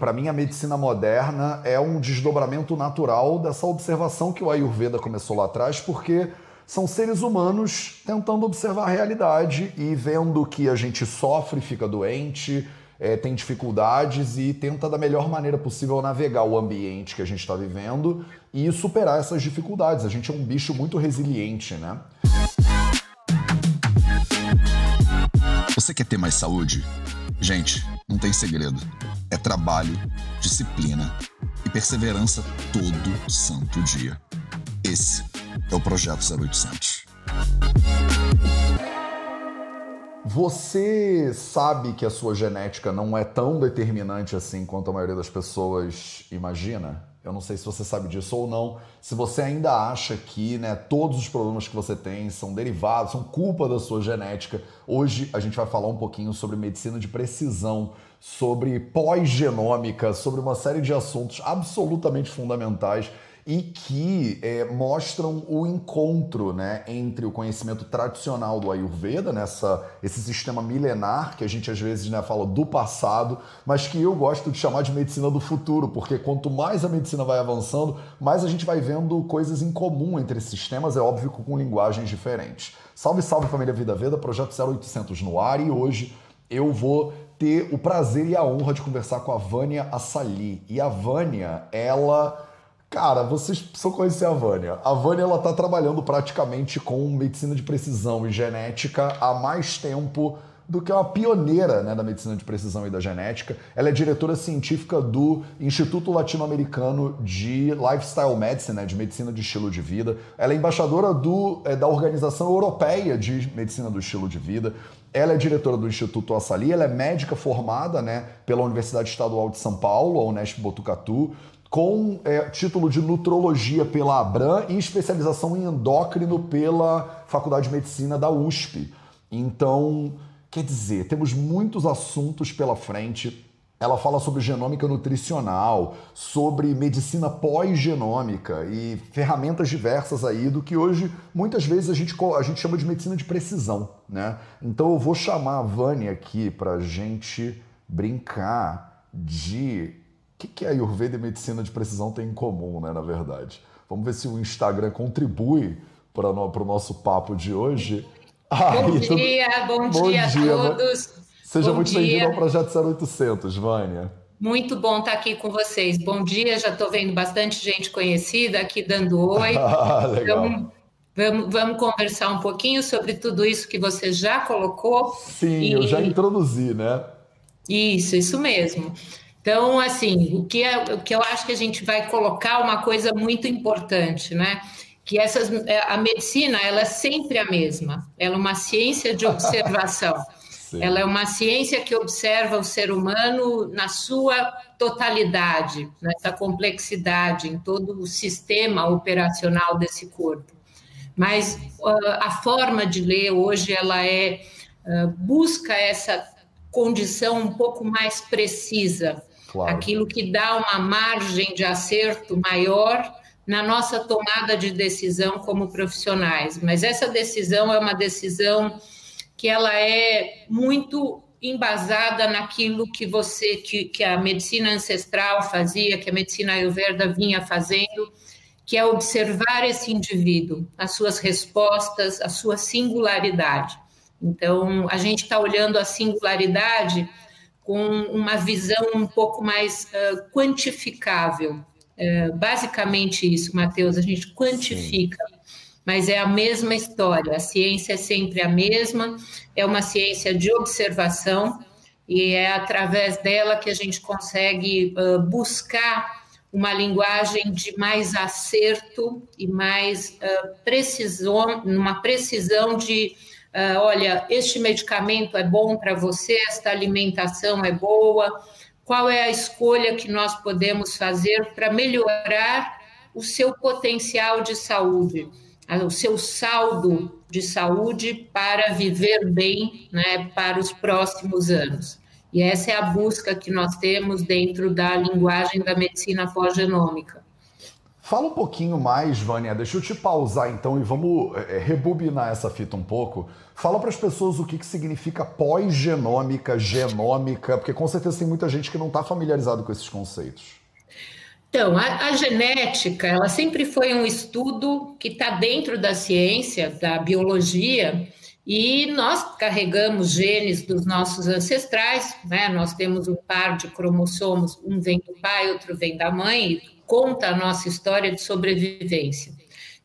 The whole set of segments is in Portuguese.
para mim, a medicina moderna é um desdobramento natural dessa observação que o Ayurveda começou lá atrás, porque são seres humanos tentando observar a realidade e vendo que a gente sofre, fica doente, é, tem dificuldades e tenta da melhor maneira possível navegar o ambiente que a gente está vivendo e superar essas dificuldades. A gente é um bicho muito resiliente, né? Você quer ter mais saúde? Gente, não tem segredo. É trabalho, disciplina e perseverança todo santo dia. Esse é o Projeto 0800. Você sabe que a sua genética não é tão determinante assim quanto a maioria das pessoas imagina? Eu não sei se você sabe disso ou não. Se você ainda acha que né, todos os problemas que você tem são derivados, são culpa da sua genética, hoje a gente vai falar um pouquinho sobre medicina de precisão, sobre pós-genômica, sobre uma série de assuntos absolutamente fundamentais e que é, mostram o encontro né, entre o conhecimento tradicional do Ayurveda, nessa, esse sistema milenar que a gente às vezes né, fala do passado, mas que eu gosto de chamar de medicina do futuro, porque quanto mais a medicina vai avançando, mais a gente vai vendo coisas em comum entre esses sistemas, é óbvio com linguagens diferentes. Salve, salve família Vida Veda, projeto 0800 no ar e hoje eu vou ter o prazer e a honra de conversar com a Vânia Assali. E a Vânia, ela Cara, vocês precisam conhecer a Vânia. A Vânia ela tá trabalhando praticamente com medicina de precisão e genética há mais tempo do que uma pioneira né, da medicina de precisão e da genética. Ela é diretora científica do Instituto Latino-Americano de Lifestyle Medicine, né, de medicina de estilo de vida. Ela é embaixadora do, é, da Organização Europeia de Medicina do Estilo de Vida. Ela é diretora do Instituto Assali, ela é médica formada né, pela Universidade Estadual de São Paulo, a Unesp Botucatu com é, título de nutrologia pela Abram e especialização em endócrino pela Faculdade de Medicina da USP. Então, quer dizer, temos muitos assuntos pela frente. Ela fala sobre genômica nutricional, sobre medicina pós-genômica e ferramentas diversas aí do que hoje muitas vezes a gente, a gente chama de medicina de precisão, né? Então eu vou chamar a Vânia aqui para gente brincar de que, que a Ayurveda e medicina de precisão têm em comum, né, na verdade? Vamos ver se o Instagram contribui para o nosso papo de hoje. Bom dia, bom, bom dia, dia a todos. Seja bom muito bem-vindo ao Projeto 0800, Vânia. Muito bom estar aqui com vocês. Bom dia, já estou vendo bastante gente conhecida aqui dando oi. ah, legal. Então, vamos, vamos conversar um pouquinho sobre tudo isso que você já colocou. Sim, e... eu já introduzi, né? Isso, isso mesmo. Então, assim, o que, é, o que eu acho que a gente vai colocar uma coisa muito importante, né? Que essas, é, a medicina, ela é sempre a mesma. Ela é uma ciência de observação. ela é uma ciência que observa o ser humano na sua totalidade, nessa complexidade, em todo o sistema operacional desse corpo. Mas uh, a forma de ler hoje, ela é uh, busca essa condição um pouco mais precisa Claro. Aquilo que dá uma margem de acerto maior na nossa tomada de decisão como profissionais. Mas essa decisão é uma decisão que ela é muito embasada naquilo que você que, que a medicina ancestral fazia, que a medicina ayurveda vinha fazendo, que é observar esse indivíduo, as suas respostas, a sua singularidade. Então, a gente está olhando a singularidade com uma visão um pouco mais uh, quantificável. Uh, basicamente isso, Matheus, a gente quantifica, Sim. mas é a mesma história. A ciência é sempre a mesma, é uma ciência de observação e é através dela que a gente consegue uh, buscar uma linguagem de mais acerto e mais precisão, uma precisão de uh, olha, este medicamento é bom para você, esta alimentação é boa, qual é a escolha que nós podemos fazer para melhorar o seu potencial de saúde, o seu saldo de saúde para viver bem né, para os próximos anos. E essa é a busca que nós temos dentro da linguagem da medicina pós-genômica. Fala um pouquinho mais, Vânia. Deixa eu te pausar então e vamos é, rebobinar essa fita um pouco. Fala para as pessoas o que, que significa pós-genômica, genômica, porque com certeza tem muita gente que não está familiarizado com esses conceitos. Então, a, a, genética, ela sempre foi um estudo que está dentro da ciência, da biologia, e nós carregamos genes dos nossos ancestrais, né? Nós temos um par de cromossomos, um vem do pai, outro vem da mãe, conta a nossa história de sobrevivência.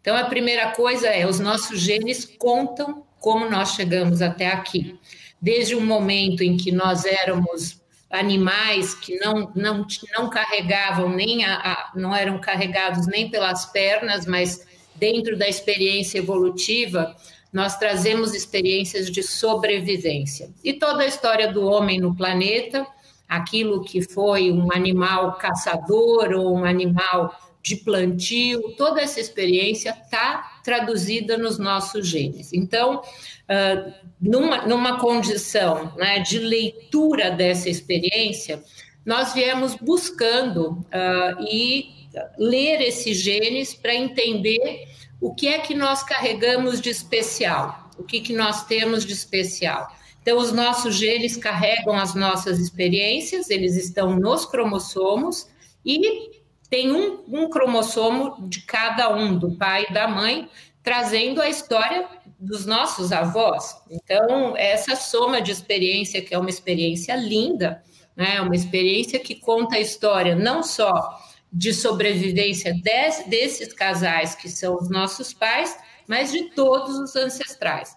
Então, a primeira coisa é: os nossos genes contam como nós chegamos até aqui. Desde o momento em que nós éramos animais que não, não, não carregavam nem a, a, não eram carregados nem pelas pernas, mas dentro da experiência evolutiva, nós trazemos experiências de sobrevivência. E toda a história do homem no planeta, aquilo que foi um animal caçador ou um animal de plantio, toda essa experiência está traduzida nos nossos genes. Então, uh, numa, numa condição né, de leitura dessa experiência, nós viemos buscando uh, e ler esses genes para entender o que é que nós carregamos de especial, o que, que nós temos de especial. Então, os nossos genes carregam as nossas experiências, eles estão nos cromossomos e tem um, um cromossomo de cada um, do pai e da mãe, trazendo a história dos nossos avós. Então, essa soma de experiência, que é uma experiência linda, né? uma experiência que conta a história não só de sobrevivência des, desses casais que são os nossos pais, mas de todos os ancestrais.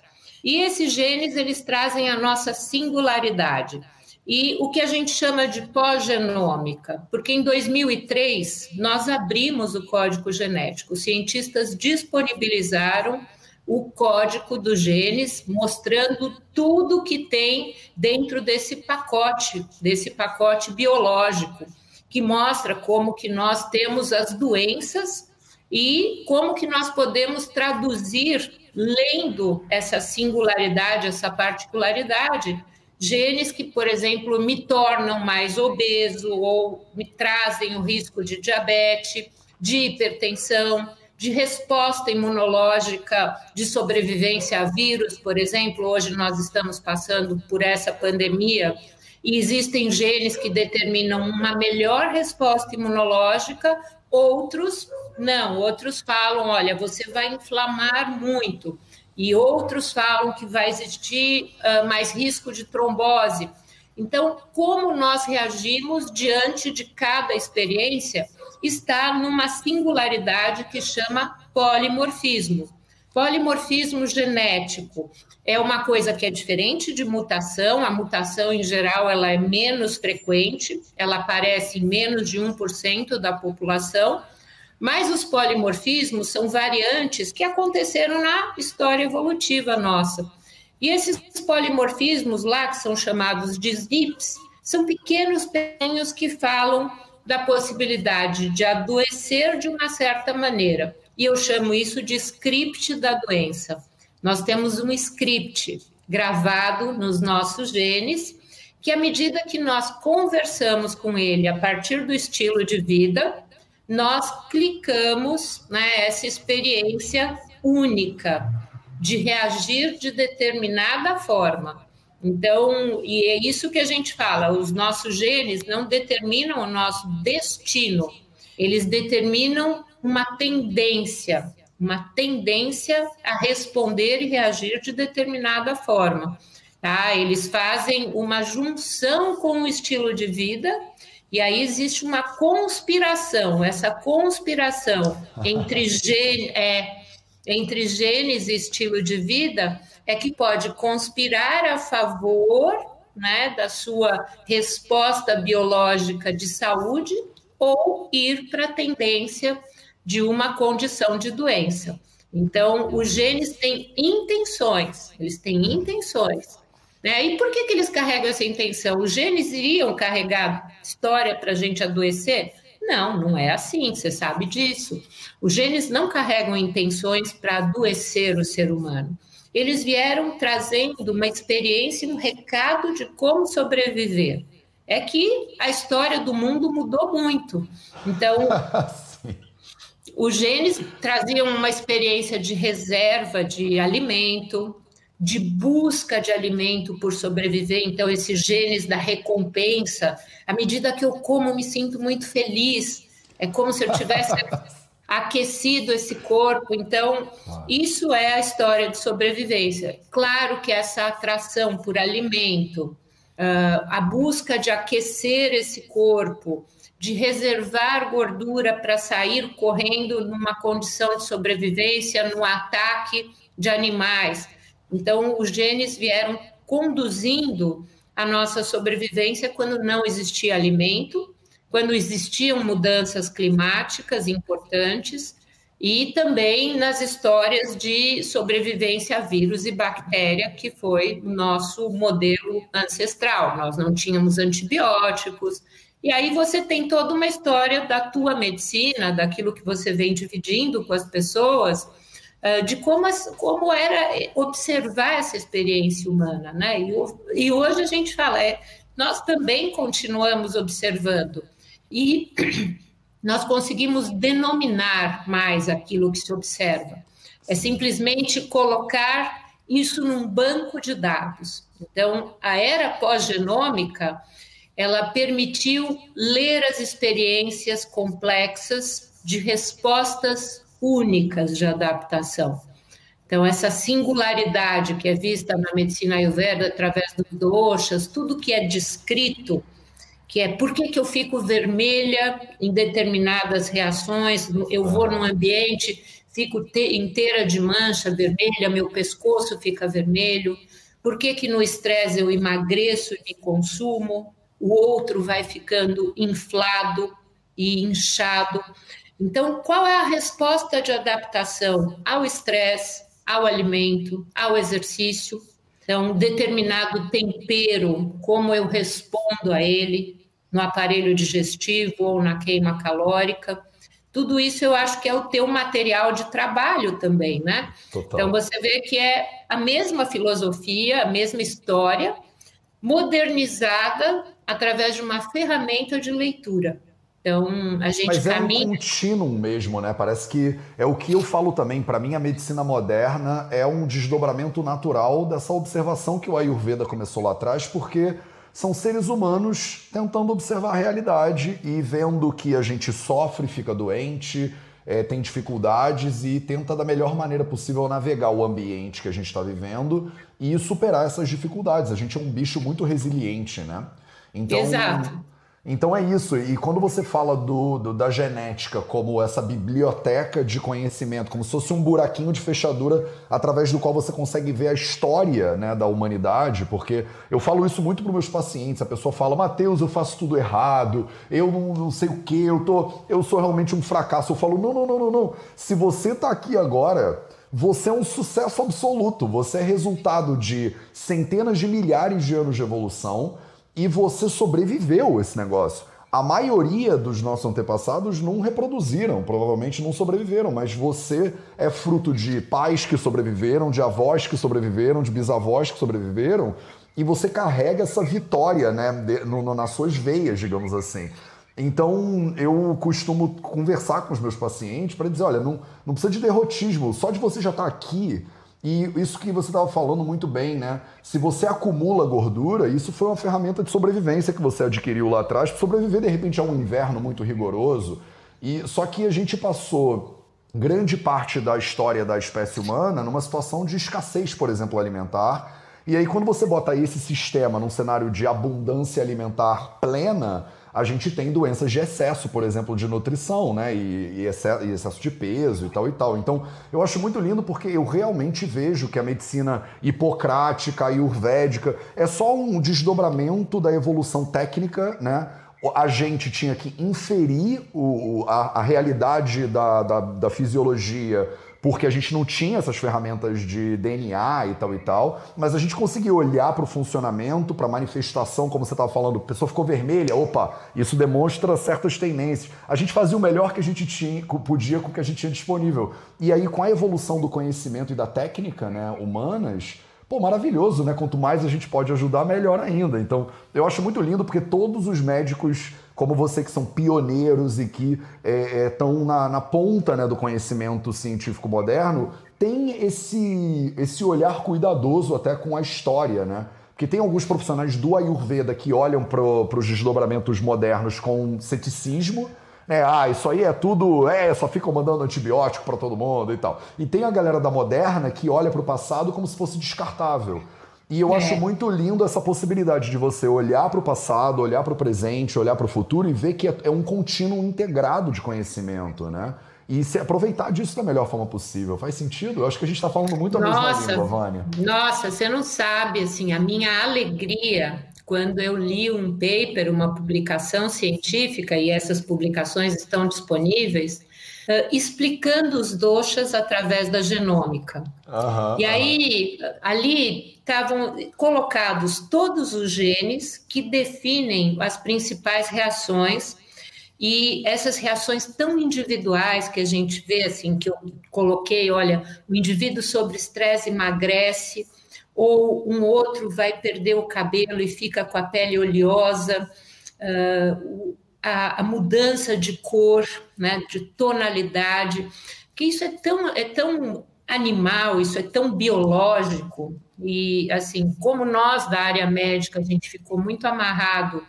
E esses genes, eles trazem a nossa singularidade. E o que a gente chama de pós-genômica, porque em 2003 nós abrimos o código genético, os cientistas disponibilizaram o código dos genes, mostrando tudo que tem dentro desse pacote, desse pacote biológico, que mostra como que nós temos as doenças e como que nós podemos traduzir lendo essa singularidade, essa particularidade genes que, por exemplo, me tornam mais obeso ou me trazem o risco de diabetes, de hipertensão, de resposta imunológica, de sobrevivência a vírus, por exemplo. Hoje nós estamos passando por essa pandemia e existem genes que determinam uma melhor resposta imunológica, outros não, outros falam, olha, você vai inflamar muito e outros falam que vai existir uh, mais risco de trombose. Então, como nós reagimos diante de cada experiência está numa singularidade que chama polimorfismo. Polimorfismo genético é uma coisa que é diferente de mutação. A mutação, em geral, ela é menos frequente, ela aparece em menos de 1% da população mas os polimorfismos são variantes que aconteceram na história evolutiva nossa. E esses polimorfismos lá, que são chamados de SNPs, são pequenos pequenos que falam da possibilidade de adoecer de uma certa maneira. E eu chamo isso de script da doença. Nós temos um script gravado nos nossos genes, que à medida que nós conversamos com ele a partir do estilo de vida, nós clicamos né, essa experiência única de reagir de determinada forma. Então, e é isso que a gente fala: os nossos genes não determinam o nosso destino, eles determinam uma tendência, uma tendência a responder e reagir de determinada forma. Tá? Eles fazem uma junção com o estilo de vida e aí existe uma conspiração, essa conspiração entre, gen, é, entre genes e estilo de vida é que pode conspirar a favor né, da sua resposta biológica de saúde ou ir para a tendência de uma condição de doença. Então, os genes têm intenções, eles têm intenções. Né? E por que, que eles carregam essa intenção? Os genes iriam carregar história para a gente adoecer? Não, não é assim, você sabe disso. Os genes não carregam intenções para adoecer o ser humano. Eles vieram trazendo uma experiência, um recado de como sobreviver. É que a história do mundo mudou muito. Então, Os genes traziam uma experiência de reserva de alimento, de busca de alimento por sobreviver. Então, esses genes da recompensa, à medida que eu como, me sinto muito feliz. É como se eu tivesse aquecido esse corpo. Então, isso é a história de sobrevivência. Claro que essa atração por alimento, a busca de aquecer esse corpo, de reservar gordura para sair correndo numa condição de sobrevivência, no ataque de animais. Então, os genes vieram conduzindo a nossa sobrevivência quando não existia alimento, quando existiam mudanças climáticas importantes e também nas histórias de sobrevivência a vírus e bactéria, que foi o nosso modelo ancestral. Nós não tínhamos antibióticos, e aí você tem toda uma história da tua medicina, daquilo que você vem dividindo com as pessoas, eh, de como, como era observar essa experiência humana, né? E, e hoje a gente fala, é, nós também continuamos observando e nós conseguimos denominar mais aquilo que se observa. É simplesmente colocar isso num banco de dados. Então, a era pós-genômica ela permitiu ler as experiências complexas de respostas únicas de adaptação. Então, essa singularidade que é vista na medicina ayurveda através dos doshas, tudo que é descrito, que é por que, que eu fico vermelha em determinadas reações, eu vou num ambiente, fico inteira de mancha vermelha, meu pescoço fica vermelho, por que, que no estresse eu emagreço e me consumo, o outro vai ficando inflado e inchado. Então, qual é a resposta de adaptação ao estresse, ao alimento, ao exercício? Então, determinado tempero, como eu respondo a ele no aparelho digestivo ou na queima calórica. Tudo isso eu acho que é o teu material de trabalho também, né? Total. Então você vê que é a mesma filosofia, a mesma história, modernizada através de uma ferramenta de leitura. Então, a gente Mas caminha... é um contínuo mesmo, né? Parece que é o que eu falo também. Para mim, a medicina moderna é um desdobramento natural dessa observação que o Ayurveda começou lá atrás, porque são seres humanos tentando observar a realidade e vendo que a gente sofre, fica doente, é, tem dificuldades e tenta da melhor maneira possível navegar o ambiente que a gente está vivendo e superar essas dificuldades. A gente é um bicho muito resiliente, né? Então, Exato. Então é isso. E quando você fala do, do, da genética como essa biblioteca de conhecimento, como se fosse um buraquinho de fechadura através do qual você consegue ver a história né, da humanidade, porque eu falo isso muito para meus pacientes. A pessoa fala, Mateus, eu faço tudo errado, eu não, não sei o que, eu, tô, eu sou realmente um fracasso. Eu falo, não, não, não, não, não. Se você está aqui agora você é um sucesso absoluto. Você é resultado de centenas de milhares de anos de evolução e você sobreviveu esse negócio. A maioria dos nossos antepassados não reproduziram, provavelmente não sobreviveram, mas você é fruto de pais que sobreviveram, de avós que sobreviveram, de bisavós que sobreviveram, e você carrega essa vitória né, de, no, nas suas veias, digamos assim. Então eu costumo conversar com os meus pacientes para dizer: olha, não, não precisa de derrotismo, só de você já estar tá aqui e isso que você estava falando muito bem, né? Se você acumula gordura, isso foi uma ferramenta de sobrevivência que você adquiriu lá atrás para sobreviver de repente a um inverno muito rigoroso. E só que a gente passou grande parte da história da espécie humana numa situação de escassez, por exemplo, alimentar. E aí quando você bota esse sistema num cenário de abundância alimentar plena, a gente tem doenças de excesso, por exemplo, de nutrição, né? E, e, excesso, e, excesso, de peso e tal e tal. Então, eu acho muito lindo porque eu realmente vejo que a medicina hipocrática, ayurvédica, é só um desdobramento da evolução técnica, né? A gente tinha que inferir o, a, a realidade da, da, da fisiologia porque a gente não tinha essas ferramentas de DNA e tal e tal, mas a gente conseguiu olhar para o funcionamento, para a manifestação, como você estava falando, a pessoa ficou vermelha, opa, isso demonstra certas tendências. A gente fazia o melhor que a gente tinha, podia com o que a gente tinha disponível. E aí, com a evolução do conhecimento e da técnica né, humanas, pô, maravilhoso, né? Quanto mais a gente pode ajudar, melhor ainda. Então, eu acho muito lindo porque todos os médicos como você que são pioneiros e que estão é, é, na, na, ponta né, do conhecimento científico moderno, tem esse, esse olhar cuidadoso até com a história, né? Porque tem alguns profissionais do Ayurveda que olham para os desdobramentos modernos com ceticismo, né? Ah, isso aí é tudo, é, só ficam mandando antibiótico para todo mundo e tal. E tem a galera da moderna que olha para o passado como se fosse descartável. E eu é. acho muito lindo essa possibilidade de você olhar para o passado, olhar para o presente, olhar para o futuro e ver que é, é um contínuo integrado de conhecimento, né? E se aproveitar disso da melhor forma possível. Faz sentido? Eu acho que a gente está falando muito a nossa, mesma língua, Vânia. Nossa, você não sabe, assim, a minha alegria quando eu li um paper, uma publicação científica, e essas publicações estão disponíveis, uh, explicando os doxas através da genômica. Uhum, e aí, uhum. ali estavam colocados todos os genes que definem as principais reações. E essas reações tão individuais que a gente vê, assim, que eu coloquei, olha, o indivíduo sobre estresse emagrece, ou um outro vai perder o cabelo e fica com a pele oleosa, uh, a, a, mudança de cor, né, de tonalidade, que isso é tão, é tão animal, isso é tão biológico, e assim, como nós da área médica, a gente ficou muito amarrado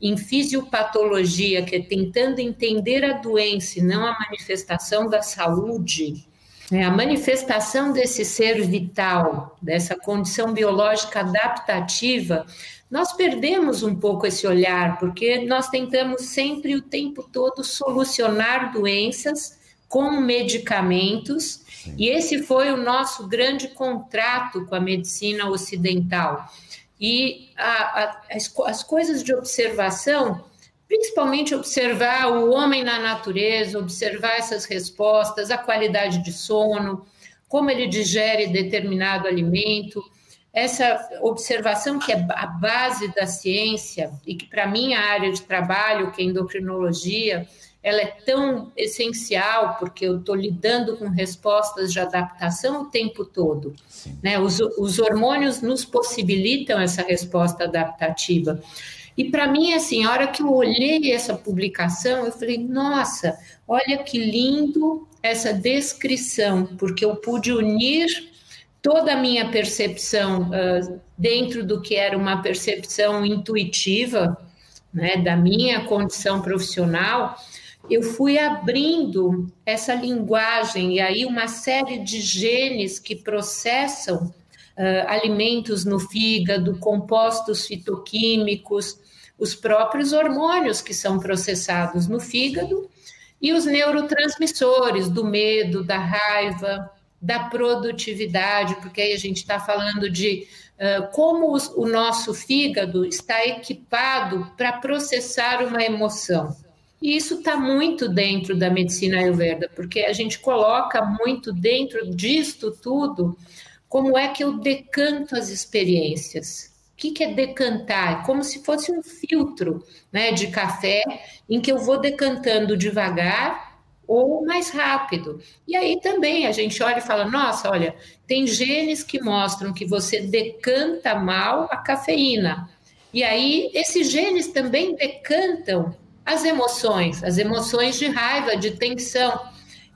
em fisiopatologia, que é tentando entender a doença e não a manifestação da saúde, né? a manifestação desse ser vital, dessa condição biológica adaptativa, nós perdemos um pouco esse olhar, porque nós tentamos sempre o tempo todo solucionar doenças com medicamentos, Sim. e esse foi o nosso grande contrato com a medicina ocidental e a, a, as, as coisas de observação, principalmente observar o homem na natureza, observar essas respostas, a qualidade de sono, como ele digere determinado alimento, essa observação que é a base da ciência e que para mim a área de trabalho, que é endocrinologia, ela é tão essencial porque eu estou lidando com respostas de adaptação o tempo todo. Né? Os, os hormônios nos possibilitam essa resposta adaptativa. E para mim, assim, a hora que eu olhei essa publicação, eu falei, nossa, olha que lindo essa descrição, porque eu pude unir toda a minha percepção uh, dentro do que era uma percepção intuitiva, né, da minha condição profissional, eu fui abrindo essa linguagem e aí uma série de genes que processam uh, alimentos no fígado, compostos fitoquímicos, os próprios hormônios que são processados no fígado e os neurotransmissores do medo, da raiva, da produtividade, porque aí a gente está falando de uh, como os, o nosso fígado está equipado para processar uma emoção. E isso está muito dentro da medicina ayurveda, porque a gente coloca muito dentro disto tudo como é que eu decanto as experiências. O que, que é decantar? É como se fosse um filtro né, de café em que eu vou decantando devagar ou mais rápido. E aí também a gente olha e fala: nossa, olha, tem genes que mostram que você decanta mal a cafeína. E aí esses genes também decantam as emoções, as emoções de raiva, de tensão.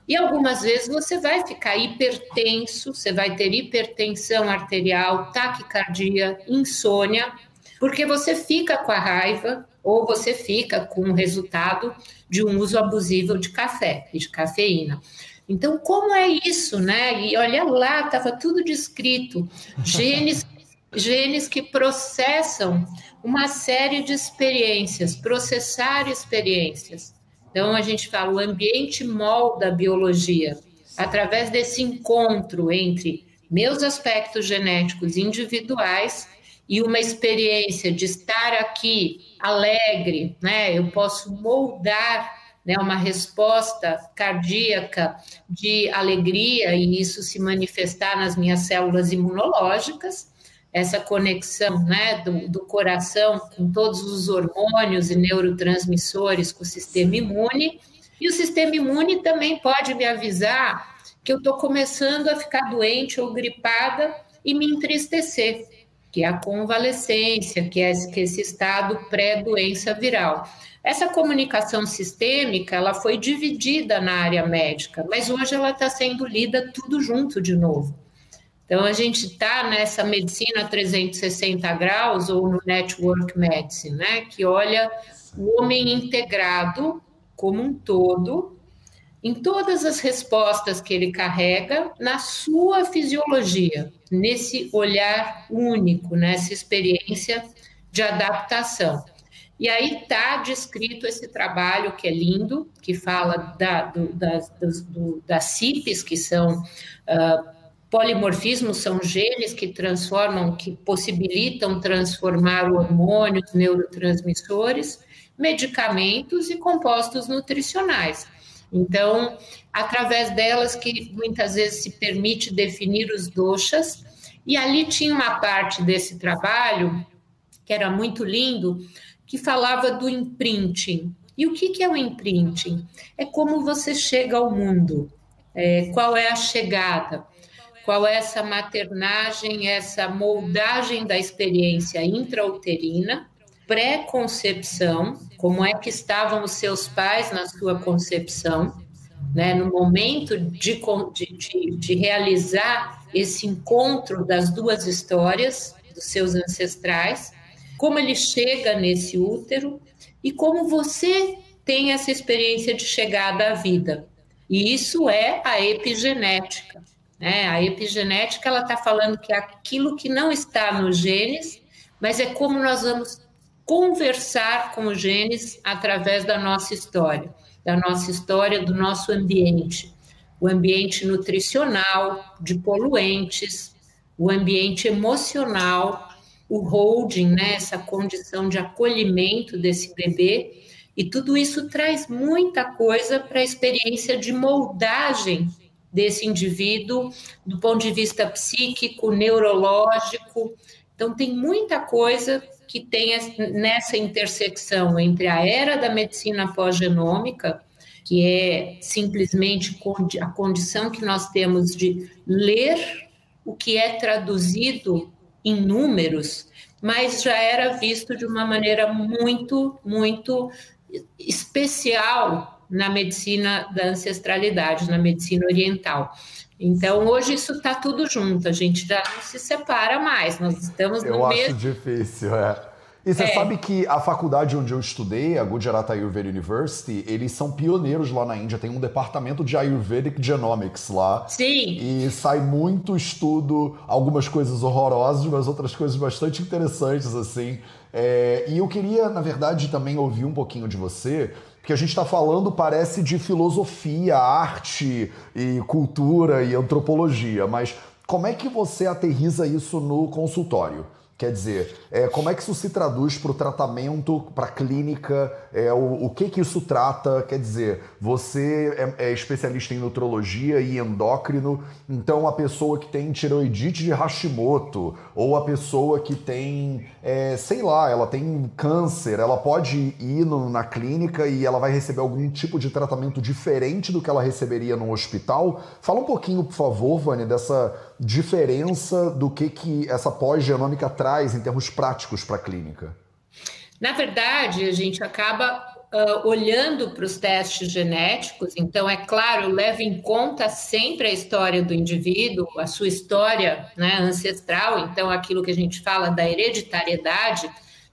E algumas vezes você vai ficar hipertenso, você vai ter hipertensão arterial, taquicardia, insônia, porque você fica com a raiva ou você fica com o resultado de um uso abusivo de café e de cafeína. Então, como é isso, né? E olha lá, estava tudo descrito. Genes, genes que processam uma série de experiências, processar experiências. Então, a gente fala, o ambiente molda a biologia. Através desse encontro entre meus aspectos genéticos individuais e uma experiência de estar aqui alegre, né? Eu posso moldar né, uma resposta cardíaca de alegria e isso se manifestar nas minhas células imunológicas essa conexão né, do, do, coração com todos os hormônios e neurotransmissores com o sistema imune. E o sistema imune também pode me avisar que eu estou começando a ficar doente ou gripada e me entristecer, que é a convalescência, que é esse estado pré-doença viral. Essa comunicação sistêmica, ela foi dividida na área médica, mas hoje ela está sendo lida tudo junto de novo. Então, a gente está nessa medicina 360 graus ou no network medicine, né, que olha o homem integrado como um todo, em todas as respostas que ele carrega, na sua fisiologia, nesse olhar único, nessa experiência de adaptação. E aí está descrito esse trabalho que é lindo, que fala da, do, das, do, das CIPs, que são uh, polimorfismos, são genes que transformam, que possibilitam transformar hormônios, neurotransmissores, medicamentos e compostos nutricionais. Então, através delas que muitas vezes se permite definir os doshas, e ali tinha uma parte desse trabalho que era muito lindo, que falava do imprinting. E o que, que é o imprinting? É como você chega ao mundo, é, qual é a chegada, qual é essa maternagem, essa moldagem da experiência intrauterina, pré-concepção, como é que estavam os seus pais na sua concepção, né, no momento de, de, de realizar esse encontro das duas histórias dos seus ancestrais, como ele chega nesse útero e como você tem essa experiência de chegada à vida. E isso é a epigenética. Né? A epigenética ela está falando que é aquilo que não está nos genes, mas é como nós vamos conversar com os genes através da nossa história, da nossa história, do nosso ambiente, o ambiente nutricional, de poluentes, o ambiente emocional, o holding, né, essa condição de acolhimento desse bebê, e tudo isso traz muita coisa para a experiência de moldagem desse indivíduo do ponto de vista psíquico, neurológico. Então, tem muita coisa que tem nessa intersecção entre a era da medicina pós-genômica, que é simplesmente a condição que nós temos de ler o que é traduzido em números, mas já era visto de uma maneira muito, muito especial na medicina da ancestralidade, na medicina oriental. Então, hoje isso está tudo junto, a gente já não se separa mais, nós estamos no eu mesmo... Eu acho difícil, é. E você é. sabe que a faculdade onde eu estudei, a Gujarat Ayurveda University, eles são pioneiros lá na Índia. Tem um departamento de Ayurvedic Genomics lá. Sim. E sai muito estudo, algumas coisas horrorosas, mas outras coisas bastante interessantes, assim. É, e eu queria, na verdade, também ouvir um pouquinho de você, porque a gente está falando, parece, de filosofia, arte e cultura e antropologia, mas como é que você aterriza isso no consultório? Quer dizer, é, como é que isso se traduz para o tratamento, para a clínica? É, o, o, que que isso trata? Quer dizer, você é, é, especialista em nutrologia e endócrino, então a pessoa que tem tiroidite de Hashimoto, ou a pessoa que tem, é, sei lá, ela tem câncer, ela pode ir no, na clínica e ela vai receber algum tipo de tratamento diferente do que ela receberia no hospital? Fala um pouquinho, por favor, Vânia, dessa diferença do que, que essa pós-genômica traz em termos práticos para a clínica? Na verdade, a gente acaba uh, olhando para os testes genéticos, então, é claro, leva em conta sempre a história do indivíduo, a sua história né, ancestral, então, aquilo que a gente fala da hereditariedade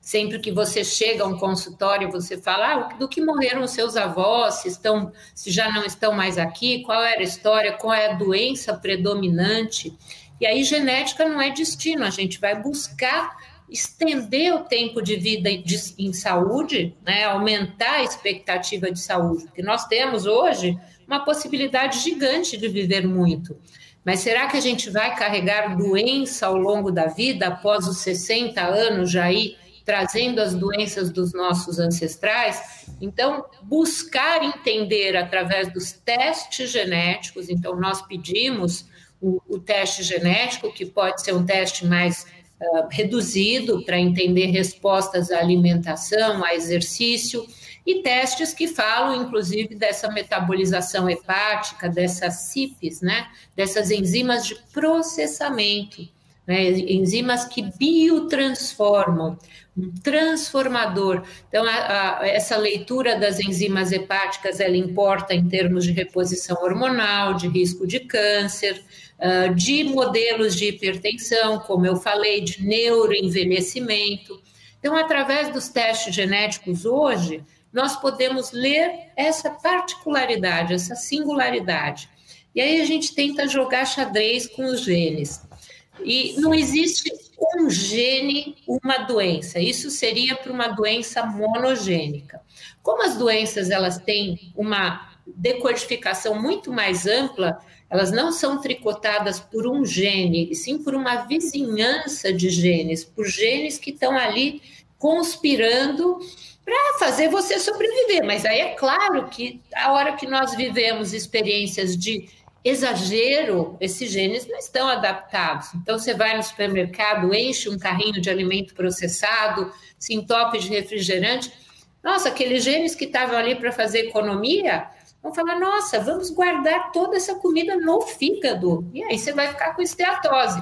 Sempre que você chega a um consultório, você fala ah, do que morreram os seus avós, se, estão, se já não estão mais aqui, qual era a história, qual é a doença predominante. E aí, genética não é destino, a gente vai buscar estender o tempo de vida em saúde, né, aumentar a expectativa de saúde, porque nós temos hoje uma possibilidade gigante de viver muito. Mas será que a gente vai carregar doença ao longo da vida, após os 60 anos já ir trazendo as doenças dos nossos ancestrais. Então, buscar entender através dos testes genéticos. Então, nós pedimos o, o teste genético, que pode ser um teste mais uh, reduzido para entender respostas à alimentação, a exercício, e testes que falam, inclusive, dessa metabolização hepática, dessas CIPs, né? dessas enzimas de processamento né? enzimas que biotransformam, transformador. Então, a, a, essa leitura das enzimas hepáticas, ela importa em termos de reposição hormonal, de risco de câncer, uh, de modelos de hipertensão, como eu falei, de neuroenvelhecimento. Então, através dos testes genéticos hoje, nós podemos ler essa particularidade, essa singularidade. E aí a gente tenta jogar xadrez com os genes. E não existe um gene, uma doença. Isso seria para uma doença monogênica. Como as doenças elas têm uma decodificação muito mais ampla, elas não são tricotadas por um gene, e sim por uma vizinhança de genes, por genes que estão ali conspirando para fazer você sobreviver. Mas aí é claro que a hora que nós vivemos experiências de exagero, esses genes não estão adaptados. Então, você vai no supermercado, enche um carrinho de alimento processado, se entope de refrigerante. Nossa, aqueles genes que estavam ali para fazer economia, vão falar: nossa, vamos guardar toda essa comida no fígado. E aí você vai ficar com esteatose.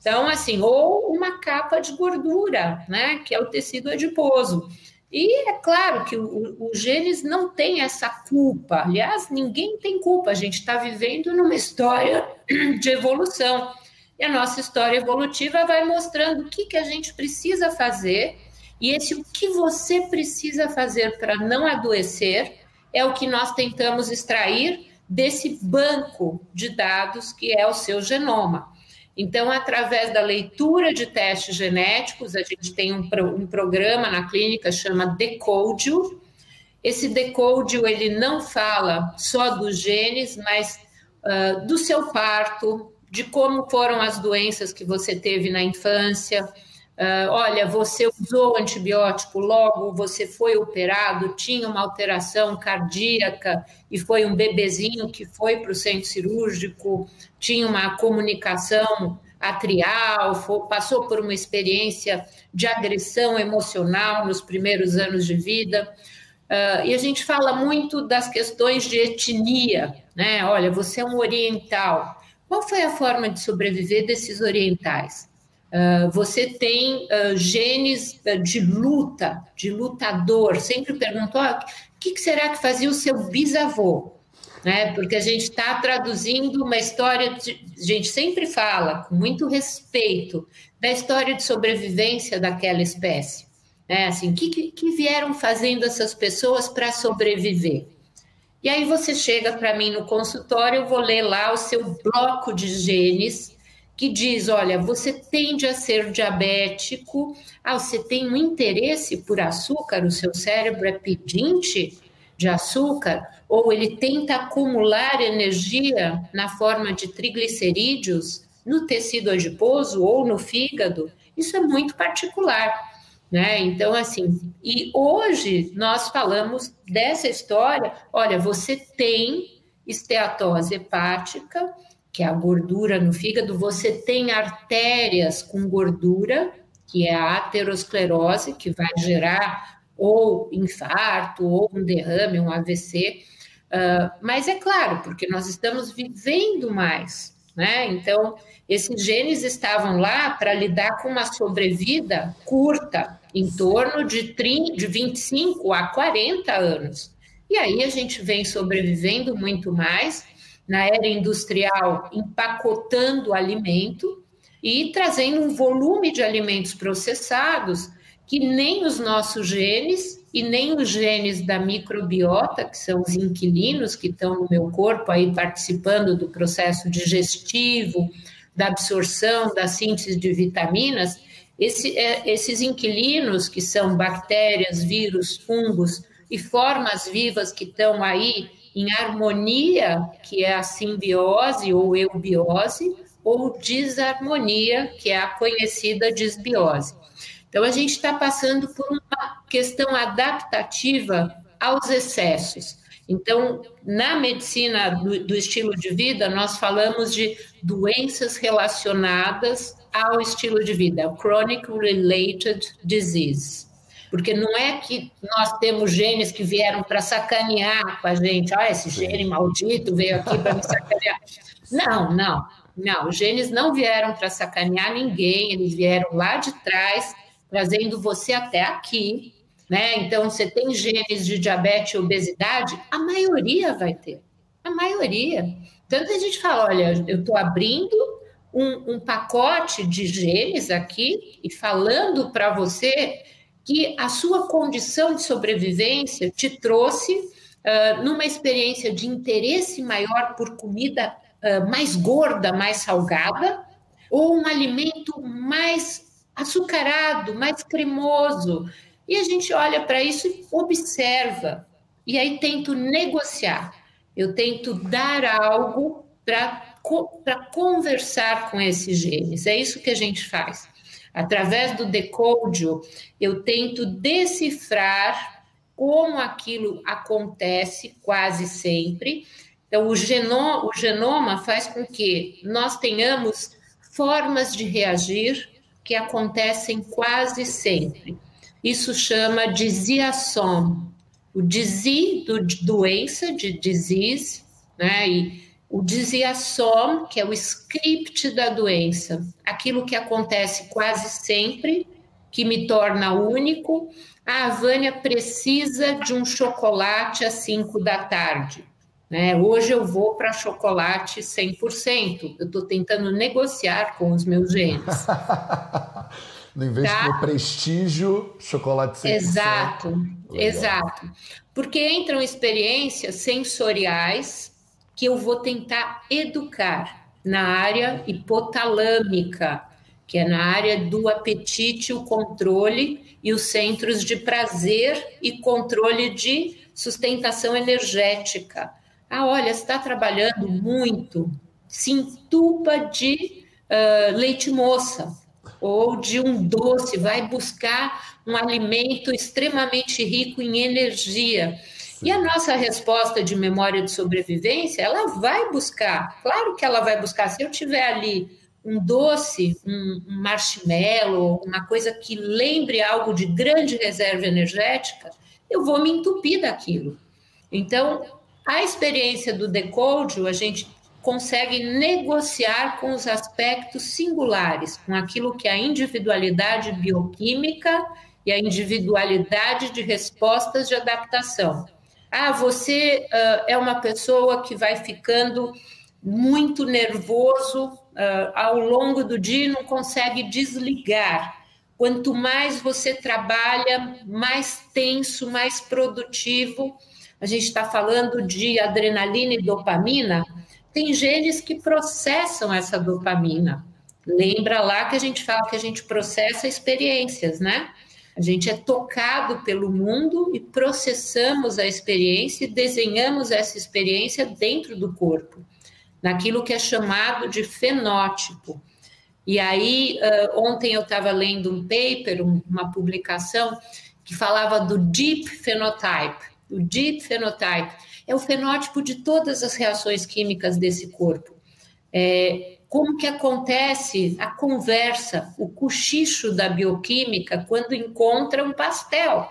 Então, assim, ou uma capa de gordura, né, que é o tecido adiposo. E é claro que os genes não têm essa culpa. Aliás, ninguém tem culpa. A gente está vivendo numa história de evolução. E a nossa história evolutiva vai mostrando o que, que a gente precisa fazer. E esse o que você precisa fazer para não adoecer é o que nós tentamos extrair desse banco de dados que é o seu genoma. Então, através da leitura de testes genéticos, a gente tem um, um programa na clínica chama Decode. Esse Decode ele não fala só dos genes, mas uh, do seu parto, de como foram as doenças que você teve na infância, Uh, olha, você usou antibiótico, logo você foi operado, tinha uma alteração cardíaca e foi um bebezinho que foi para o centro cirúrgico, tinha uma comunicação atrial, foi, passou por uma experiência de agressão emocional nos primeiros anos de vida. Uh, e a gente fala muito das questões de etnia, né? Olha, você é um oriental. Qual foi a forma de sobreviver desses orientais? Uh, você tem uh, genes uh, de luta, de lutador. Sempre perguntou: o que, será que fazia o seu bisavô? Né? Porque a gente está traduzindo uma história, de, a gente sempre fala com muito respeito da história de sobrevivência daquela espécie. Né? Assim, o que, que vieram fazendo essas pessoas para sobreviver? E aí você chega para mim no consultório, eu vou ler lá o seu bloco de genes que diz: olha, você tende a ser diabético, ah, você tem um interesse por açúcar, o seu cérebro é pedinte de açúcar, ou ele tenta acumular energia na forma de triglicerídeos no tecido adiposo ou no fígado, isso é muito particular. Né? Então, assim, e hoje nós falamos dessa história: olha, você tem esteatose hepática, que é a gordura no fígado, você tem artérias com gordura, que é a aterosclerose, que vai gerar ou infarto, ou um derrame, um AVC. Uh, ah, mas é claro, porque nós estamos vivendo mais, né? Então, esses genes estavam lá para lidar com uma sobrevida curta, em torno de, 30, de 25 a 40 anos. E aí a gente vem sobrevivendo muito mais na era industrial empacotando alimento e trazendo um volume de alimentos processados que nem os nossos genes e nem os genes da microbiota, que são os inquilinos que estão no meu corpo aí participando do processo digestivo, da absorção, da síntese de vitaminas, esse, é, esses inquilinos, que são bactérias, vírus, fungos e formas vivas que estão aí em harmonia, que é a simbiose ou eubiose, ou desarmonia, que é a conhecida desbiose. Então, a gente está passando por uma questão adaptativa aos excessos. Então, na medicina do, do, estilo de vida, nós falamos de doenças relacionadas ao estilo de vida, Chronic Related Disease. Porque não é que nós temos genes que vieram para sacanear com a gente. Ah, esse gene maldito veio aqui para me sacanear. Não, não. Não, os genes não vieram para sacanear ninguém, eles vieram lá de trás, trazendo você até aqui, né? Então, você tem genes de diabetes e obesidade, a maioria vai ter, a maioria. Tanto a gente fala, olha, eu estou abrindo um, um pacote de genes aqui e falando para você que a sua condição de sobrevivência te trouxe uh, numa experiência de interesse maior por comida uh, mais gorda, mais salgada, ou um alimento mais açucarado, mais cremoso. E a gente olha para isso e observa. E aí tento negociar. Eu tento dar algo para conversar com esses genes. É isso que a gente faz. Através do decódio, eu tento decifrar como aquilo acontece quase sempre. Então, o, geno, o genoma faz com que nós tenhamos formas de reagir que acontecem quase sempre. Isso chama de. O dizi do doença, de disease, né? E o dizia só, que é o script da doença, aquilo que acontece quase sempre, que me torna único. A Vânia precisa de um chocolate às 5 da tarde. Né? Hoje eu vou para chocolate 100%. Eu estou tentando negociar com os meus genes. no invés tá? do prestígio, chocolate 100%. Exato, Legal. exato. Porque entram experiências sensoriais que eu vou tentar educar na área hipotalâmica, que é na área do apetite, o controle e os centros de prazer e controle de sustentação energética. Ah, olha, está trabalhando muito, se entupa de uh, leite moça ou de um doce, vai buscar um alimento extremamente rico em energia. E a nossa resposta de memória de sobrevivência, ela vai buscar, claro que ela vai buscar. Se eu tiver ali um doce, um, marshmallow, uma coisa que lembre algo de grande reserva energética, eu vou me entupir daquilo. Então, a experiência do decódio, a gente consegue negociar com os aspectos singulares, com aquilo que é a individualidade bioquímica e a individualidade de respostas de adaptação. Ah, você uh, é uma pessoa que vai ficando muito nervoso uh, ao longo do dia e não consegue desligar. Quanto mais você trabalha, mais tenso, mais produtivo. A gente está falando de adrenalina e dopamina. Tem genes que processam essa dopamina. Lembra lá que a gente fala que a gente processa experiências, né? A gente é tocado pelo mundo e processamos a experiência e desenhamos essa experiência dentro do corpo, naquilo que é chamado de fenótipo. E aí, ontem eu estava lendo um paper, uma publicação, que falava do deep phenotype. O deep phenotype é o fenótipo de todas as reações químicas desse corpo. É, como que acontece a conversa, o cochicho da bioquímica quando encontra um pastel.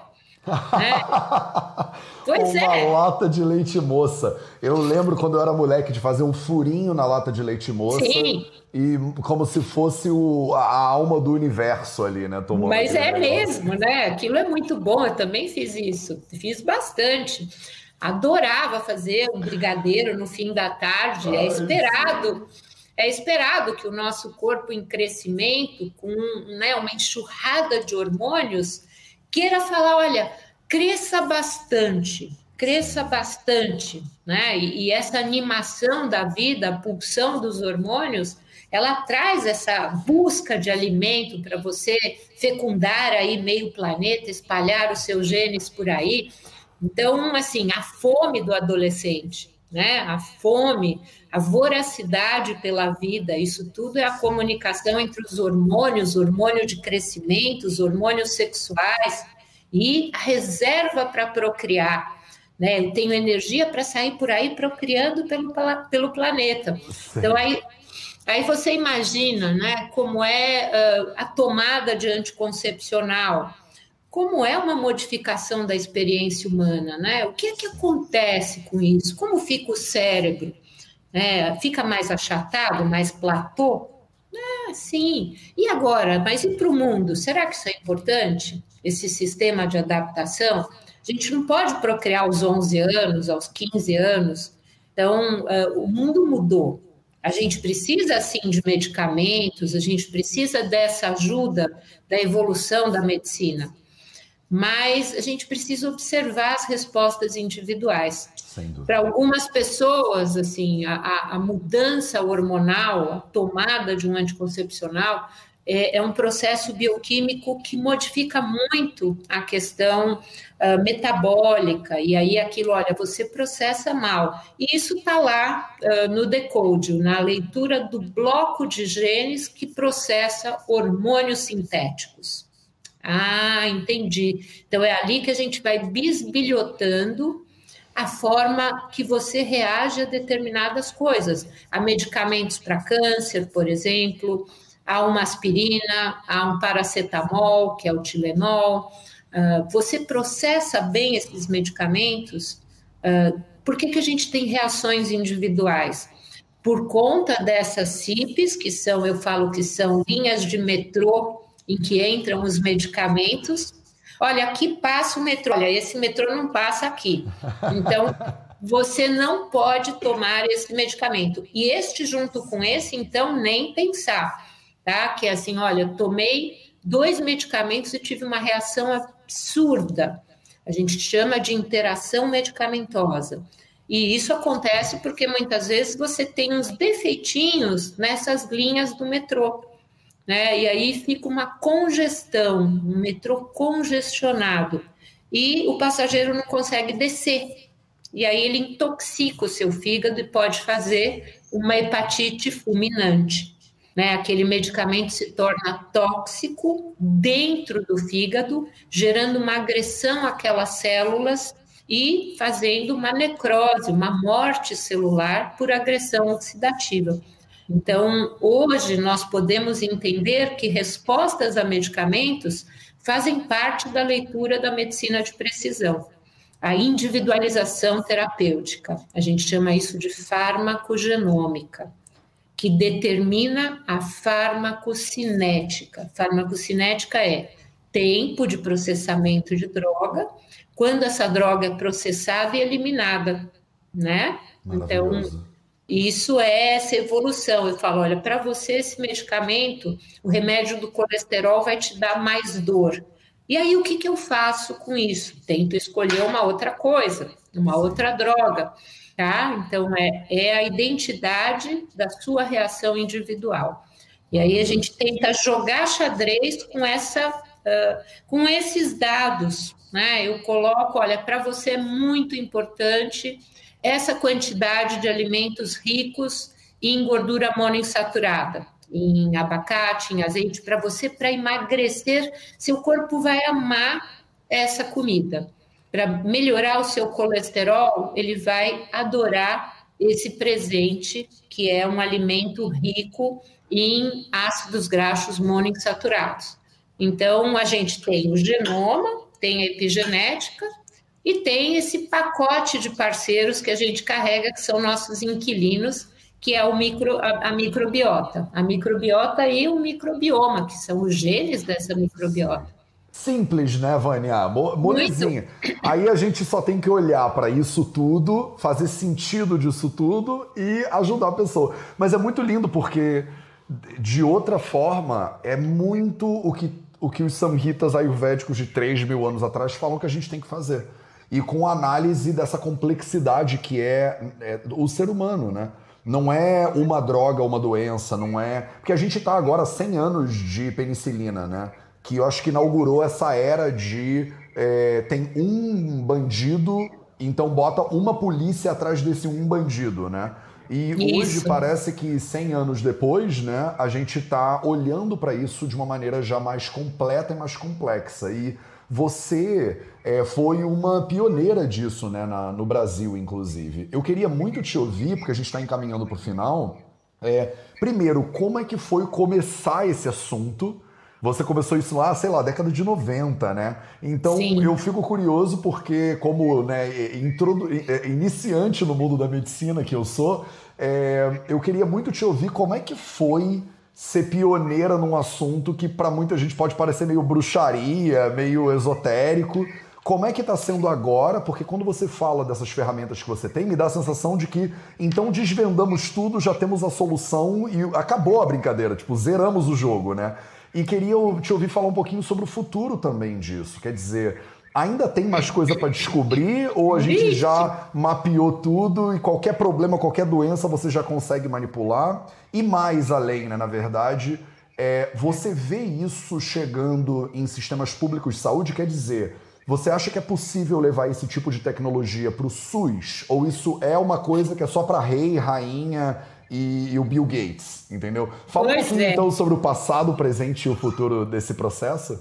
Pois Uma é. lata de leite moça. Eu lembro quando eu era moleque de fazer um furinho na lata de leite moça. Sim. E como se fosse o, a alma do universo ali, né? Tomando Mas é negócio. mesmo, né? Aquilo é muito bom. Eu também fiz isso. Fiz bastante. Adorava fazer um brigadeiro no fim da tarde. É esperado é esperado que o nosso corpo em crescimento, com né, uma enxurrada de hormônios, queira falar: olha, cresça bastante, cresça bastante, né? E, e essa animação da vida, a pulsão dos hormônios, ela traz essa busca de alimento para você fecundar aí meio planeta, espalhar os seus genes por aí. Então, assim, a fome do adolescente, né? A fome, a voracidade pela vida, isso tudo é a comunicação entre os hormônios, hormônio de crescimento, os hormônios sexuais e a reserva para procriar. Né? Eu tenho energia para sair por aí procriando pelo, pelo planeta. Então, aí, aí você imagina né, como é uh, a tomada de anticoncepcional como é uma modificação da experiência humana, né? O que é que acontece com isso? Como fica o cérebro? É, fica mais achatado, mais platô? Ah, sim. E agora? Mas e para o mundo? Será que isso é importante? Esse sistema de adaptação? A gente não pode procriar aos 11 anos, aos 15 anos. Então, uh, o mundo mudou. A gente precisa, sim, de medicamentos, a gente precisa dessa ajuda da evolução da medicina mas a gente precisa observar as respostas individuais. Para algumas pessoas, assim, a, a, mudança hormonal, a tomada de um anticoncepcional, é, é, um processo bioquímico que modifica muito a questão uh, metabólica, e aí aquilo, olha, você processa mal. E isso está lá uh, no decode, na leitura do bloco de genes que processa hormônios sintéticos. Ah, entendi. Então é ali que a gente vai bisbilhotando a forma que você reage a determinadas coisas. Há medicamentos para câncer, por exemplo, há uma aspirina, há um paracetamol, que é o Tilenol. Uh, você processa bem esses medicamentos? Uh, por que, que a gente tem reações individuais? Por conta dessas CIPs, que são, eu falo que são linhas de metrô em que entram os medicamentos. Olha, aqui passa o metrô, olha, esse metrô não passa aqui. Então, você não pode tomar esse medicamento. E este, junto com esse, então, nem pensar, tá? Que é assim, olha, tomei dois medicamentos e tive uma reação absurda. A gente chama de interação medicamentosa. E isso acontece porque muitas vezes você tem uns defeitinhos nessas linhas do metrô né? E aí fica uma congestão, um metrô congestionado, e o passageiro não consegue descer. E aí ele intoxica o seu fígado e pode fazer uma hepatite fulminante. Né? Aquele medicamento se torna tóxico dentro do fígado, gerando uma agressão àquelas células e fazendo uma necrose, uma morte celular por agressão oxidativa. Então, hoje nós podemos entender que respostas a medicamentos fazem parte da leitura da medicina de precisão. A individualização terapêutica, a gente chama isso de farmacogenômica, que determina a farmacocinética. Farmacocinética é tempo de processamento de droga, quando essa droga é processada e eliminada, né? Então, isso é essa evolução. Eu falo, olha, para você esse medicamento, o remédio do colesterol vai te dar mais dor. E aí o que, que eu faço com isso? Tento escolher uma outra coisa, uma outra droga, tá? Então é, é a identidade da sua reação individual. E aí a gente tenta jogar xadrez com essa, uh, com esses dados, né? Eu coloco, olha, para você é muito importante essa quantidade de alimentos ricos em gordura monoinsaturada, em abacate, em azeite, para você, para emagrecer, seu corpo vai amar essa comida. Para melhorar o seu colesterol, ele vai adorar esse presente, que é um alimento rico em ácidos graxos monoinsaturados. Então, a gente tem o genoma, tem a epigenética, e tem esse pacote de parceiros que a gente carrega, que são nossos inquilinos, que é o micro, a, a microbiota. A microbiota e o microbioma, que são os genes dessa microbiota. Simples, né, Vânia? Molezinha. Aí a gente só tem que olhar para isso tudo, fazer sentido disso tudo e ajudar a pessoa. Mas é muito lindo porque, de outra forma, é muito o que, o que os samhitas ayurvédicos de 3 mil anos atrás falam que a gente tem que fazer e com análise dessa complexidade que é, é o ser humano, né? Não é uma droga, uma doença, não é. Porque a gente está agora 100 anos de penicilina, né? Que eu acho que inaugurou essa era de. É, tem um bandido, então bota uma polícia atrás desse um bandido, né? E isso. hoje parece que 100 anos depois, né, a gente está olhando para isso de uma maneira já mais completa e mais complexa. E você é, foi uma pioneira disso né, na, no Brasil, inclusive. Eu queria muito te ouvir, porque a gente está encaminhando para o final. É, primeiro, como é que foi começar esse assunto? Você começou isso lá, sei lá, década de 90, né? Então Sim. eu fico curioso porque, como né, introdu... iniciante no mundo da medicina que eu sou, é... eu queria muito te ouvir como é que foi ser pioneira num assunto que para muita gente pode parecer meio bruxaria, meio esotérico. Como é que está sendo agora? Porque quando você fala dessas ferramentas que você tem, me dá a sensação de que então desvendamos tudo, já temos a solução e acabou a brincadeira, tipo, zeramos o jogo, né? E queria te ouvir falar um pouquinho sobre o futuro também disso. Quer dizer, ainda tem mais coisa para descobrir ou a gente já mapeou tudo e qualquer problema, qualquer doença você já consegue manipular? E mais além, né, na verdade, é, você vê isso chegando em sistemas públicos de saúde? Quer dizer, você acha que é possível levar esse tipo de tecnologia para o SUS? Ou isso é uma coisa que é só para rei, rainha e, e, o Bill Gates, entendeu? Fala pois um pouquinho é. então sobre o passado, o presente e o futuro desse processo.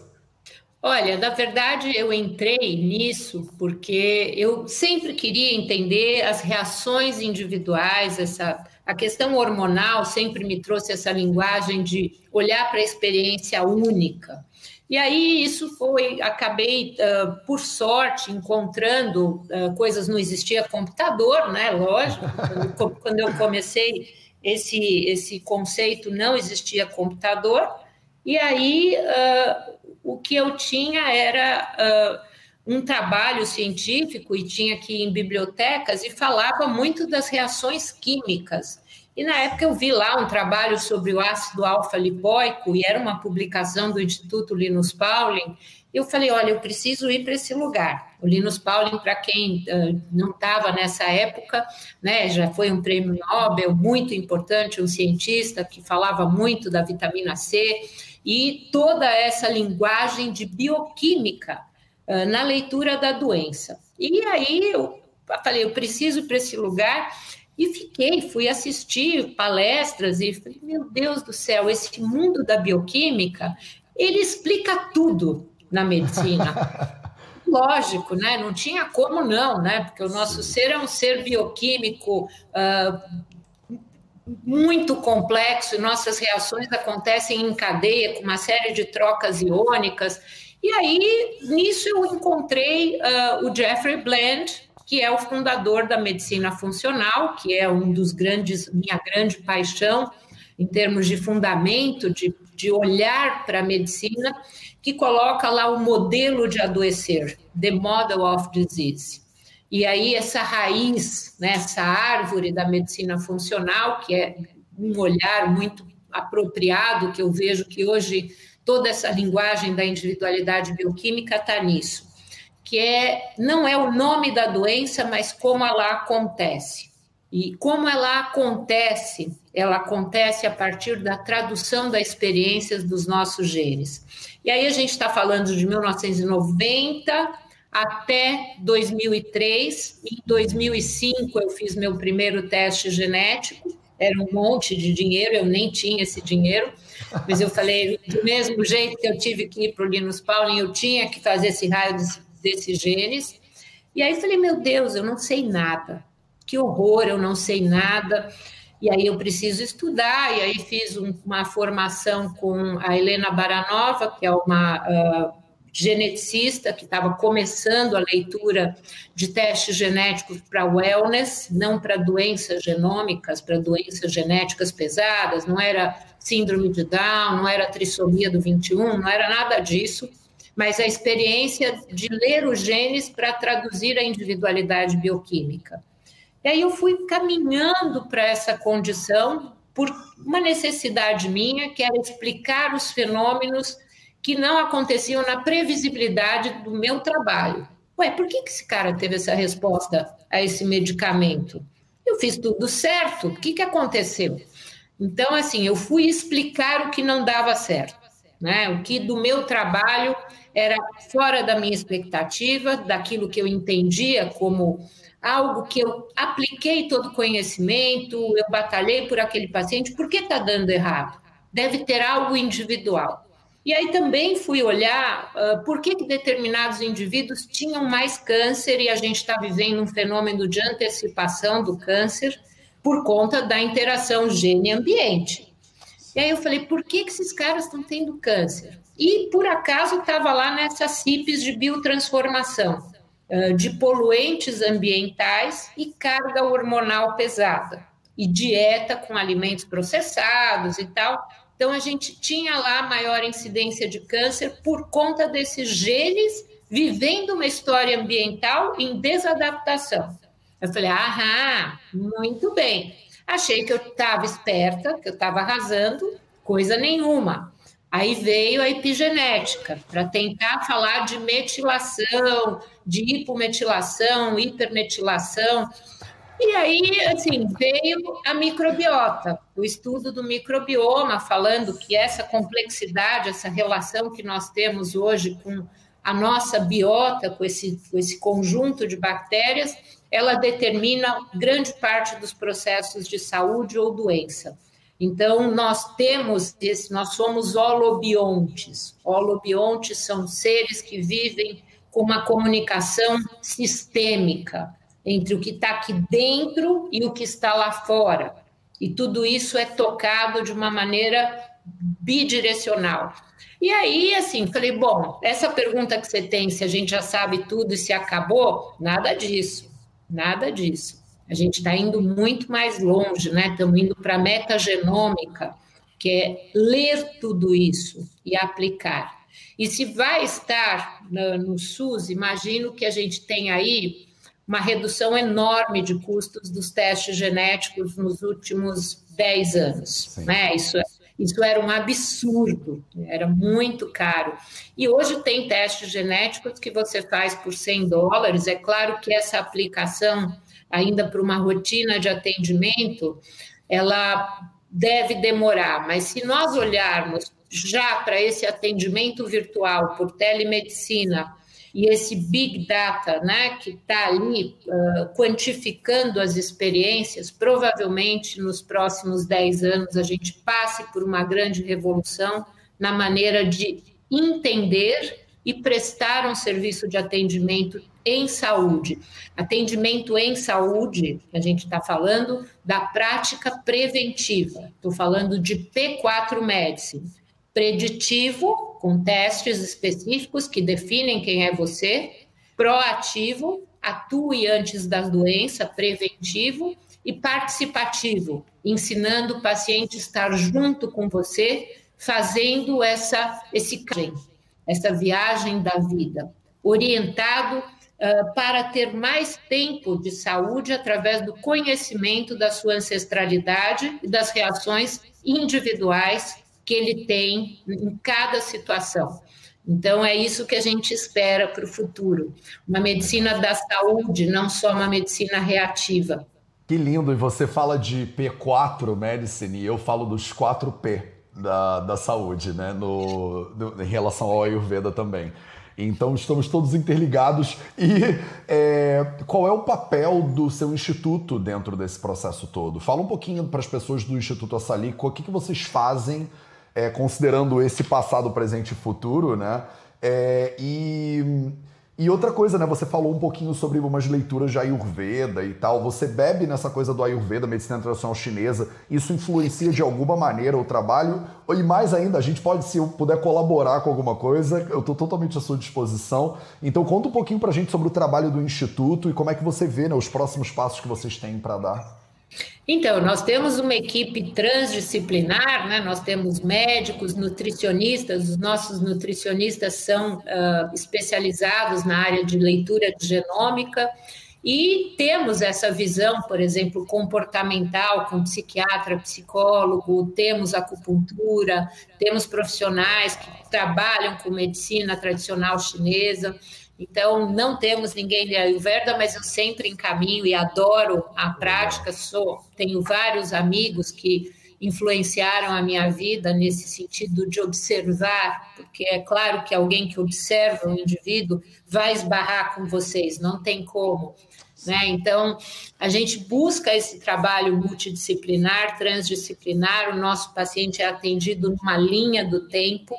Olha, na verdade eu entrei nisso porque eu sempre queria entender as reações individuais, essa a questão hormonal sempre me trouxe essa linguagem de olhar para a experiência única. E aí isso foi, acabei, uh, por sorte, encontrando uh, coisas, não existia computador, né? Lógico, quando, eu comecei esse, esse conceito não existia computador, e aí uh, o que eu tinha era um trabalho científico e tinha que ir em bibliotecas e falava muito das reações químicas. E na época eu vi lá um trabalho sobre o ácido alfa-lipoico, e era uma publicação do Instituto Linus Pauling. Eu falei: olha, eu preciso ir para esse lugar. O Linus Pauling, para quem uh, não estava nessa época, né, já foi um prêmio Nobel muito importante, um cientista que falava muito da vitamina C e toda essa linguagem de bioquímica uh, na leitura da doença. E aí eu falei: eu preciso ir para esse lugar e fiquei, fui assistir palestras e falei, meu Deus do céu, esse mundo da bioquímica, ele explica tudo na medicina. Lógico, né? Não tinha como não, né? Porque o nosso Sim. ser é um ser bioquímico uh, muito complexo e nossas reações acontecem em cadeia com uma série de trocas iônicas. E aí, nisso, eu encontrei uh, o Jeffrey Bland, que é o fundador da medicina funcional, que é um dos grandes, minha grande paixão em termos de fundamento, de, de olhar para a medicina, que coloca lá o modelo de adoecer, the model of disease. E aí essa raiz, né, essa árvore da medicina funcional, que é um olhar muito apropriado, que eu vejo que hoje toda essa linguagem da individualidade bioquímica está nisso que é não é o nome da doença, mas como ela acontece. E como ela acontece, ela acontece a partir da tradução das experiências dos nossos genes. E aí a gente está falando de 1990 até 2003. Em 2005 eu fiz meu primeiro teste genético. Era um monte de dinheiro, eu nem tinha esse dinheiro, mas eu falei, do mesmo jeito que eu tive que ir para o Linus Pauling, eu tinha que fazer esse raio de desses genes. E aí falei, meu Deus, eu não sei nada. Que horror, eu não sei nada. E aí eu preciso estudar. E aí fiz um, uma formação com a Helena Baranova, que é uma uh, geneticista que estava começando a leitura de testes genéticos para wellness, não para doenças genômicas, para doenças genéticas pesadas, não era síndrome de Down, não era trissomia do 21, não era nada disso mas a experiência de ler os genes para traduzir a individualidade bioquímica. E aí eu fui caminhando para essa condição por uma necessidade minha, que era explicar os fenômenos que não aconteciam na previsibilidade do meu trabalho. Ué, por que, que esse cara teve essa resposta a esse medicamento? Eu fiz tudo certo, o que, que aconteceu? Então, assim, eu fui explicar o que não dava certo, né? O que do meu trabalho era fora da minha expectativa, daquilo que eu entendia como algo que eu apliquei todo o conhecimento, eu batalhei por aquele paciente, por que está dando errado? Deve ter algo individual. E aí também fui olhar uh, por que, que determinados indivíduos tinham mais câncer e a gente está vivendo um fenômeno de antecipação do câncer por conta da interação gene-ambiente. E aí eu falei, por que, que esses caras estão tendo câncer? E por acaso estava lá nessas CIPs de biotransformação, de poluentes ambientais e carga hormonal pesada, e dieta com alimentos processados e tal. Então a gente tinha lá maior incidência de câncer por conta desses genes vivendo uma história ambiental em desadaptação. Eu falei, aham, muito bem. Achei que eu estava esperta, que eu estava arrasando, coisa nenhuma. Aí veio a epigenética, para tentar falar de metilação, de hipometilação, hipermetilação. E aí, assim, veio a microbiota, o estudo do microbioma, falando que essa complexidade, essa relação que nós temos hoje com a nossa biota, com esse, com esse conjunto de bactérias, ela determina grande parte dos processos de saúde ou doença. Então, nós temos, esse, nós somos holobiontes. Holobiontes são seres que vivem com uma comunicação sistêmica entre o que está aqui dentro e o que está lá fora. E tudo isso é tocado de uma maneira bidirecional. E aí, assim, falei, bom, essa pergunta que você tem, se a gente já sabe tudo e se acabou, nada disso. Nada disso. A gente está indo muito mais longe, né? Estamos indo para a metagenômica, que é ler tudo isso e aplicar. E se vai estar no, SUS, imagino que a gente tem aí uma redução enorme de custos dos testes genéticos nos últimos 10 anos. Né? Isso, isso era um absurdo, era muito caro. E hoje tem testes genéticos que você faz por 100 dólares. É claro que essa aplicação, ainda para uma rotina de atendimento, ela deve demorar, mas se nós olharmos já para esse atendimento virtual por telemedicina, e esse big data, né, que está ali uh, quantificando as experiências, provavelmente nos próximos 10 anos a gente passe por uma grande revolução na maneira de entender e prestar um serviço de atendimento em saúde. Atendimento em saúde, a gente está falando da prática preventiva, estou falando de P4 Medicine preditivo, com testes específicos que definem quem é você, proativo, atue antes da doença, preventivo, e participativo, ensinando o paciente a estar junto com você, fazendo essa, esse, essa viagem da vida, orientado uh, para ter mais tempo de saúde através do conhecimento da sua ancestralidade e das reações individuais que ele tem em cada situação. Então, é isso que a gente espera para o futuro. Uma medicina da saúde, não só uma medicina reativa. Que lindo! E você fala de P4 Medicine e eu falo dos 4P da, da saúde, né? No, no, em relação ao Ayurveda também. Então estamos todos interligados. E é, qual é o papel do seu instituto dentro desse processo todo? Fala um pouquinho para as pessoas do Instituto Assali, o que, que vocês fazem é, considerando esse passado, presente e futuro, né? É, e, e outra coisa, né? Você falou um pouquinho sobre umas leituras de Ayurveda e tal. Você bebe nessa coisa do Ayurveda, medicina tradicional chinesa. Isso influencia de alguma maneira o trabalho? E mais ainda, a gente pode, se eu puder colaborar com alguma coisa, eu estou totalmente à sua disposição. Então conta um pouquinho pra gente sobre o trabalho do Instituto e como é que você vê né, os próximos passos que vocês têm para dar. Então, nós temos uma equipe transdisciplinar, né? nós temos médicos, nutricionistas, os nossos nutricionistas são uh, especializados na área de leitura de genômica, e temos essa visão, por exemplo, comportamental, com psiquiatra, psicólogo, temos acupuntura, temos profissionais que trabalham com medicina tradicional chinesa. Então, não temos ninguém de Ayurveda, mas eu sempre encaminho e adoro a prática. Sou, tenho vários amigos que influenciaram a minha vida nesse sentido de observar, porque é claro que alguém que observa um indivíduo vai esbarrar com vocês, não tem como. Né? Então, a gente busca esse trabalho multidisciplinar, transdisciplinar. O nosso paciente é atendido numa linha do tempo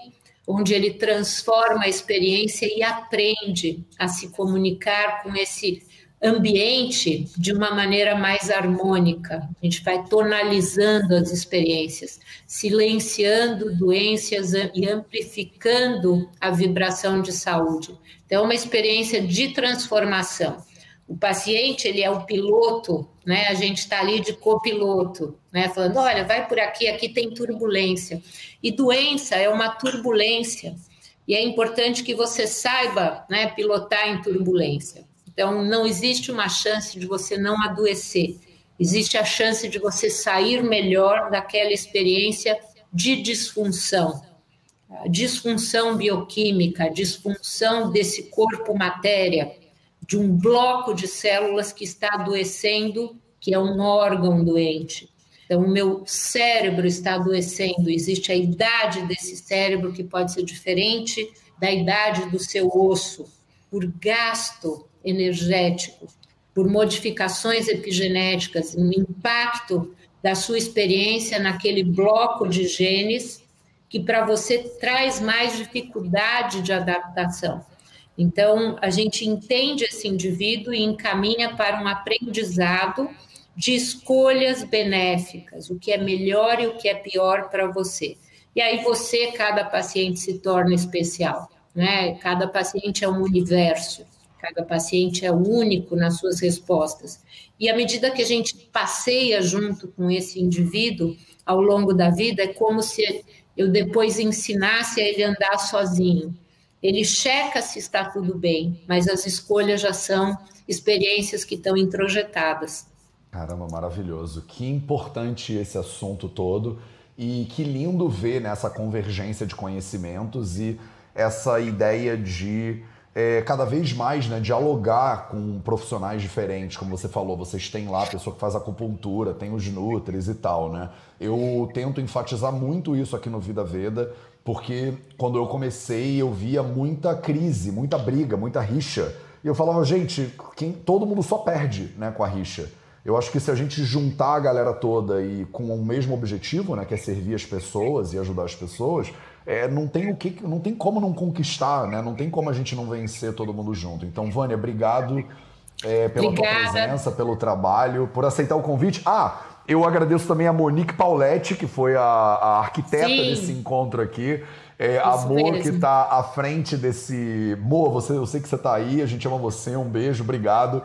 onde ele transforma a experiência e aprende a se comunicar com esse ambiente de uma maneira mais harmônica. A gente vai tonalizando as experiências, silenciando doenças e amplificando a vibração de saúde. Então, é uma experiência de transformação. O paciente, ele é o piloto, né? A gente está ali de copiloto, né? Falando, olha, vai por aqui, aqui tem turbulência. E doença é uma turbulência. E é importante que você saiba, né, pilotar em turbulência. Então, não existe uma chance de você não adoecer. Existe a chance de você sair melhor daquela experiência de disfunção. disfunção bioquímica, disfunção desse corpo matéria, de um bloco de células que está adoecendo, que é um órgão doente. Então, o meu cérebro está adoecendo, existe a idade desse cérebro que pode ser diferente da idade do seu osso, por gasto energético, por modificações epigenéticas, um impacto da sua experiência naquele bloco de genes que para você traz mais dificuldade de adaptação. Então, a gente entende esse indivíduo e encaminha para um aprendizado de escolhas benéficas, o que é melhor e o que é pior para você. E aí você, cada paciente se torna especial, né? Cada paciente é um universo. Cada paciente é único nas suas respostas. E à medida que a gente passeia junto com esse indivíduo ao longo da vida, é como se eu depois ensinasse a ele andar sozinho. Ele checa se está tudo bem, mas as escolhas já são experiências que estão introjetadas. Caramba, maravilhoso. Que importante esse assunto todo e que lindo ver nessa convergência de conhecimentos e essa ideia de é, cada vez mais né, dialogar com profissionais diferentes, como você falou, vocês têm lá a pessoa que faz acupuntura, tem os nutris e tal, né? Eu tento enfatizar muito isso aqui no Vida Veda, porque quando eu comecei eu via muita crise, muita briga, muita rixa. E eu falava, gente, quem, todo mundo só perde né, com a rixa. Eu acho que se a gente juntar a galera toda e com o mesmo objetivo, né, que é servir as pessoas e ajudar as pessoas, é, não tem o que, não tem como não conquistar, né? Não tem como a gente não vencer todo mundo junto. Então, Vânia, obrigado é, pela Obrigada. tua presença, pelo trabalho, por aceitar o convite. Ah, eu agradeço também a Monique Pauletti, que foi a, a arquiteta Sim. desse encontro aqui. É, amor mesmo. que está à frente desse. Mo, você, eu sei que você está aí, a gente ama você, um beijo, obrigado.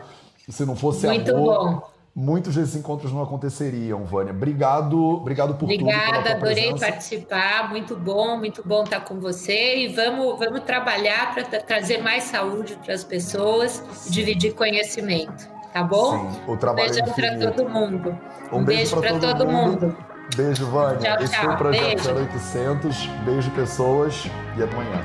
Se não fosse Muito amor. Bom muitos desses encontros não aconteceriam, Vânia. Obrigado, obrigado por Obrigada, tudo. Obrigada, adorei presença. participar. Muito bom, muito bom estar com você. E vamos, vamos trabalhar para trazer mais saúde para as pessoas e dividir conhecimento. Tá bom? Sim, o trabalho um beijo é para todo mundo. Um, um beijo, beijo para todo, todo mundo. mundo. Beijo, Vânia. Tchau, Esse tchau. foi o Projeto beijo. 0800. Beijo, pessoas. E até amanhã.